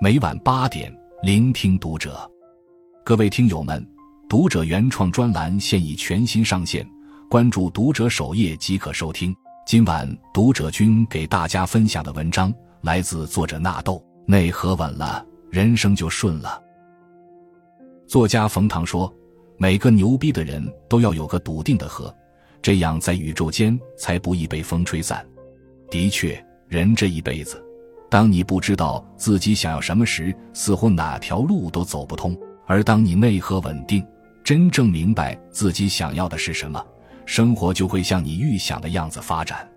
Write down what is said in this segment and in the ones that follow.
每晚八点，聆听读者。各位听友们，读者原创专栏现已全新上线，关注读者首页即可收听。今晚读者君给大家分享的文章来自作者纳豆。内核稳了，人生就顺了。作家冯唐说：“每个牛逼的人都要有个笃定的核，这样在宇宙间才不易被风吹散。”的确，人这一辈子，当你不知道自己想要什么时，似乎哪条路都走不通；而当你内核稳定，真正明白自己想要的是什么，生活就会像你预想的样子发展。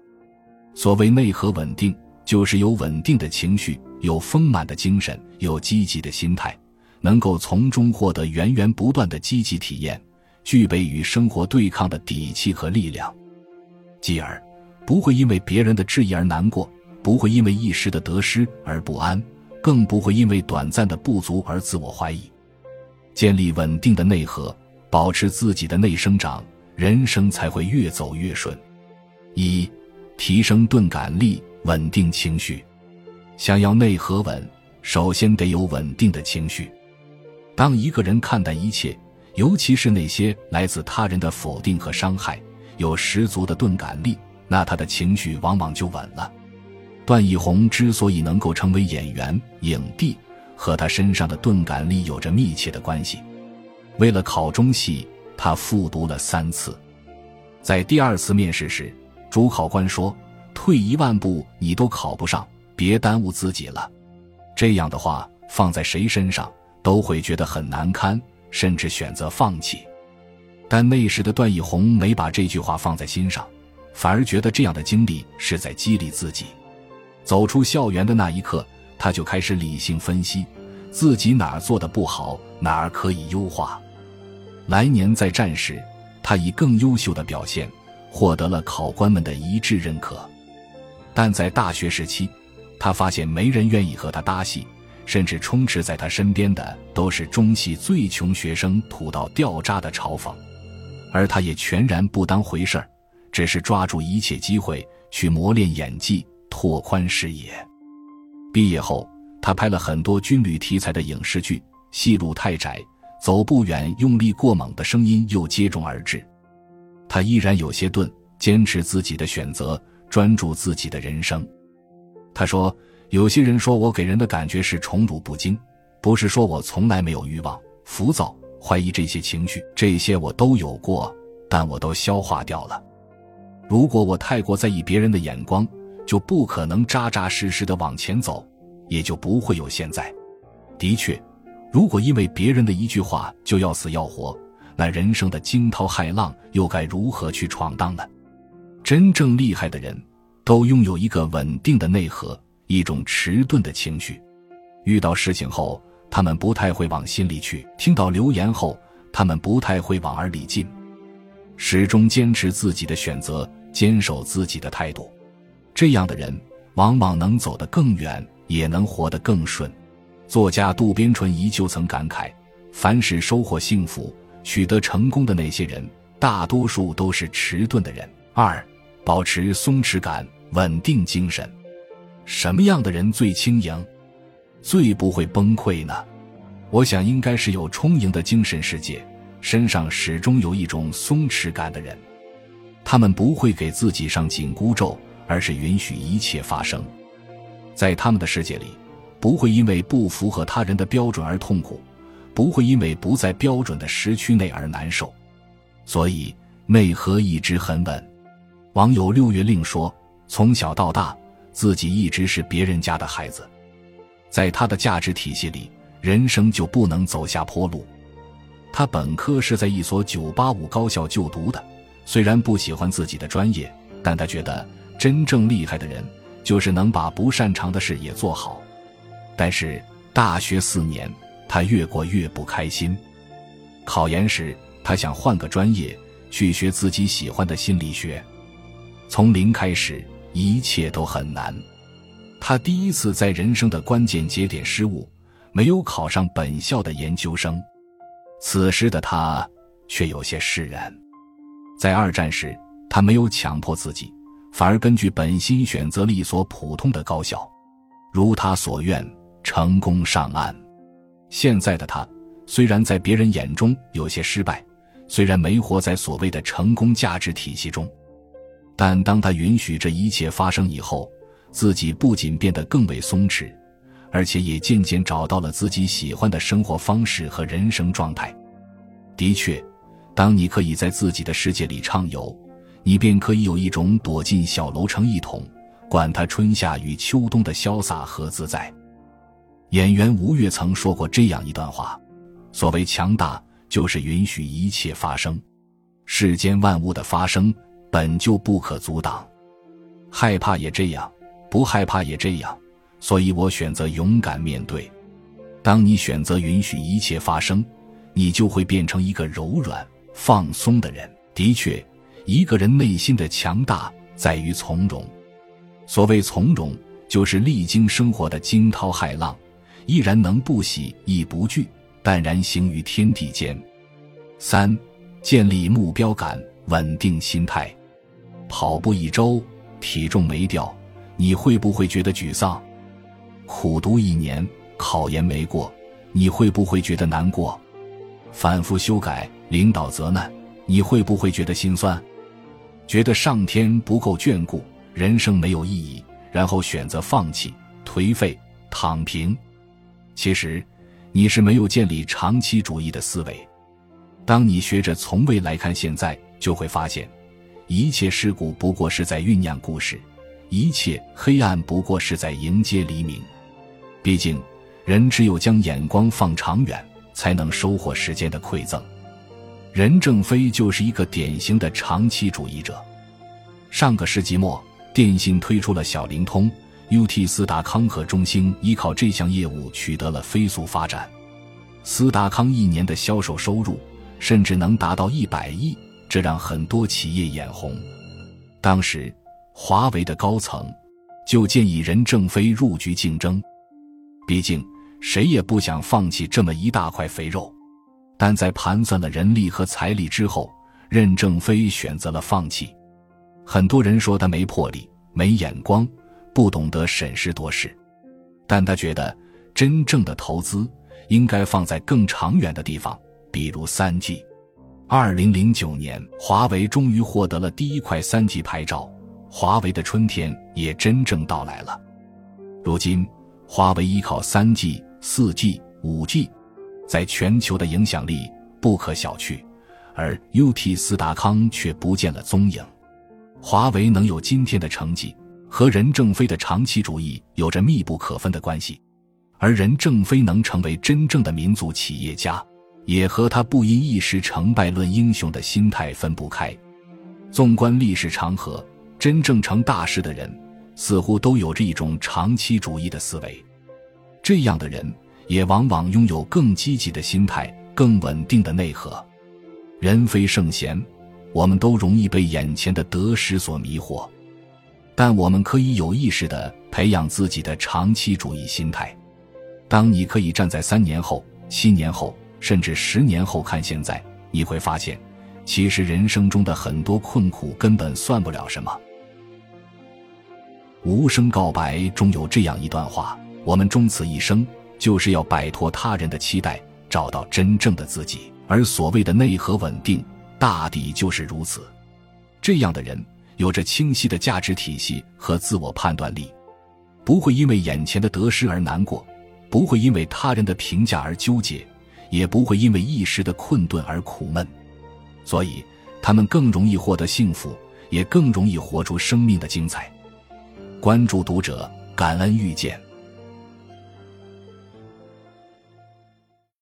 所谓内核稳定，就是有稳定的情绪，有丰满的精神，有积极的心态，能够从中获得源源不断的积极体验，具备与生活对抗的底气和力量，继而。不会因为别人的质疑而难过，不会因为一时的得失而不安，更不会因为短暂的不足而自我怀疑。建立稳定的内核，保持自己的内生长，人生才会越走越顺。一、提升钝感力，稳定情绪。想要内核稳，首先得有稳定的情绪。当一个人看待一切，尤其是那些来自他人的否定和伤害，有十足的钝感力。那他的情绪往往就稳了。段奕宏之所以能够成为演员、影帝，和他身上的钝感力有着密切的关系。为了考中戏，他复读了三次。在第二次面试时，主考官说：“退一万步，你都考不上，别耽误自己了。”这样的话放在谁身上都会觉得很难堪，甚至选择放弃。但那时的段奕宏没把这句话放在心上。反而觉得这样的经历是在激励自己。走出校园的那一刻，他就开始理性分析自己哪儿做的不好，哪儿可以优化。来年再战时，他以更优秀的表现获得了考官们的一致认可。但在大学时期，他发现没人愿意和他搭戏，甚至充斥在他身边的都是中戏最穷学生土到掉渣的嘲讽，而他也全然不当回事儿。只是抓住一切机会去磨练演技，拓宽视野。毕业后，他拍了很多军旅题材的影视剧，戏路太窄，走不远，用力过猛的声音又接踵而至。他依然有些钝，坚持自己的选择，专注自己的人生。他说：“有些人说我给人的感觉是宠辱不惊，不是说我从来没有欲望、浮躁、怀疑这些情绪，这些我都有过，但我都消化掉了。”如果我太过在意别人的眼光，就不可能扎扎实实的往前走，也就不会有现在。的确，如果因为别人的一句话就要死要活，那人生的惊涛骇浪又该如何去闯荡呢？真正厉害的人，都拥有一个稳定的内核，一种迟钝的情绪。遇到事情后，他们不太会往心里去；听到流言后，他们不太会往耳里进。始终坚持自己的选择。坚守自己的态度，这样的人往往能走得更远，也能活得更顺。作家渡边淳一就曾感慨：凡是收获幸福、取得成功的那些人，大多数都是迟钝的人。二，保持松弛感，稳定精神。什么样的人最轻盈，最不会崩溃呢？我想，应该是有充盈的精神世界，身上始终有一种松弛感的人。他们不会给自己上紧箍咒，而是允许一切发生。在他们的世界里，不会因为不符合他人的标准而痛苦，不会因为不在标准的时区内而难受。所以内核一直很稳。网友六月令说：“从小到大，自己一直是别人家的孩子，在他的价值体系里，人生就不能走下坡路。”他本科是在一所985高校就读的。虽然不喜欢自己的专业，但他觉得真正厉害的人就是能把不擅长的事也做好。但是大学四年，他越过越不开心。考研时，他想换个专业去学自己喜欢的心理学。从零开始，一切都很难。他第一次在人生的关键节点失误，没有考上本校的研究生。此时的他却有些释然。在二战时，他没有强迫自己，反而根据本心选择了一所普通的高校。如他所愿，成功上岸。现在的他，虽然在别人眼中有些失败，虽然没活在所谓的成功价值体系中，但当他允许这一切发生以后，自己不仅变得更为松弛，而且也渐渐找到了自己喜欢的生活方式和人生状态。的确，当你可以在自己的世界里畅游，你便可以有一种躲进小楼成一统，管他春夏与秋冬的潇洒和自在。演员吴越曾说过这样一段话：“所谓强大，就是允许一切发生。世间万物的发生本就不可阻挡，害怕也这样，不害怕也这样。所以我选择勇敢面对。当你选择允许一切发生，你就会变成一个柔软、放松的人。的确，一个人内心的强大在于从容。所谓从容，就是历经生活的惊涛骇浪。”依然能不喜亦不惧，淡然行于天地间。三、建立目标感，稳定心态。跑步一周，体重没掉，你会不会觉得沮丧？苦读一年，考研没过，你会不会觉得难过？反复修改，领导责难，你会不会觉得心酸？觉得上天不够眷顾，人生没有意义，然后选择放弃、颓废、躺平。其实，你是没有建立长期主义的思维。当你学着从未来看现在，就会发现，一切事故不过是在酝酿故事，一切黑暗不过是在迎接黎明。毕竟，人只有将眼光放长远，才能收获时间的馈赠。任正非就是一个典型的长期主义者。上个世纪末，电信推出了小灵通。UT 斯达康和中兴依靠这项业务取得了飞速发展，斯达康一年的销售收入甚至能达到一百亿，这让很多企业眼红。当时，华为的高层就建议任正非入局竞争，毕竟谁也不想放弃这么一大块肥肉。但在盘算了人力和财力之后，任正非选择了放弃。很多人说他没魄力、没眼光。不懂得审时度势，但他觉得真正的投资应该放在更长远的地方，比如三 G。二零零九年，华为终于获得了第一块三 G 牌照，华为的春天也真正到来了。如今，华为依靠三 G、四 G、五 G，在全球的影响力不可小觑，而 UT 斯达康却不见了踪影。华为能有今天的成绩。和任正非的长期主义有着密不可分的关系，而任正非能成为真正的民族企业家，也和他不因一时成败论英雄的心态分不开。纵观历史长河，真正成大事的人，似乎都有着一种长期主义的思维。这样的人，也往往拥有更积极的心态，更稳定的内核。人非圣贤，我们都容易被眼前的得失所迷惑。但我们可以有意识地培养自己的长期主义心态。当你可以站在三年后、七年后，甚至十年后看现在，你会发现，其实人生中的很多困苦根本算不了什么。无声告白中有这样一段话：我们终此一生，就是要摆脱他人的期待，找到真正的自己。而所谓的内核稳定，大抵就是如此。这样的人。有着清晰的价值体系和自我判断力，不会因为眼前的得失而难过，不会因为他人的评价而纠结，也不会因为一时的困顿而苦闷，所以他们更容易获得幸福，也更容易活出生命的精彩。关注读者，感恩遇见。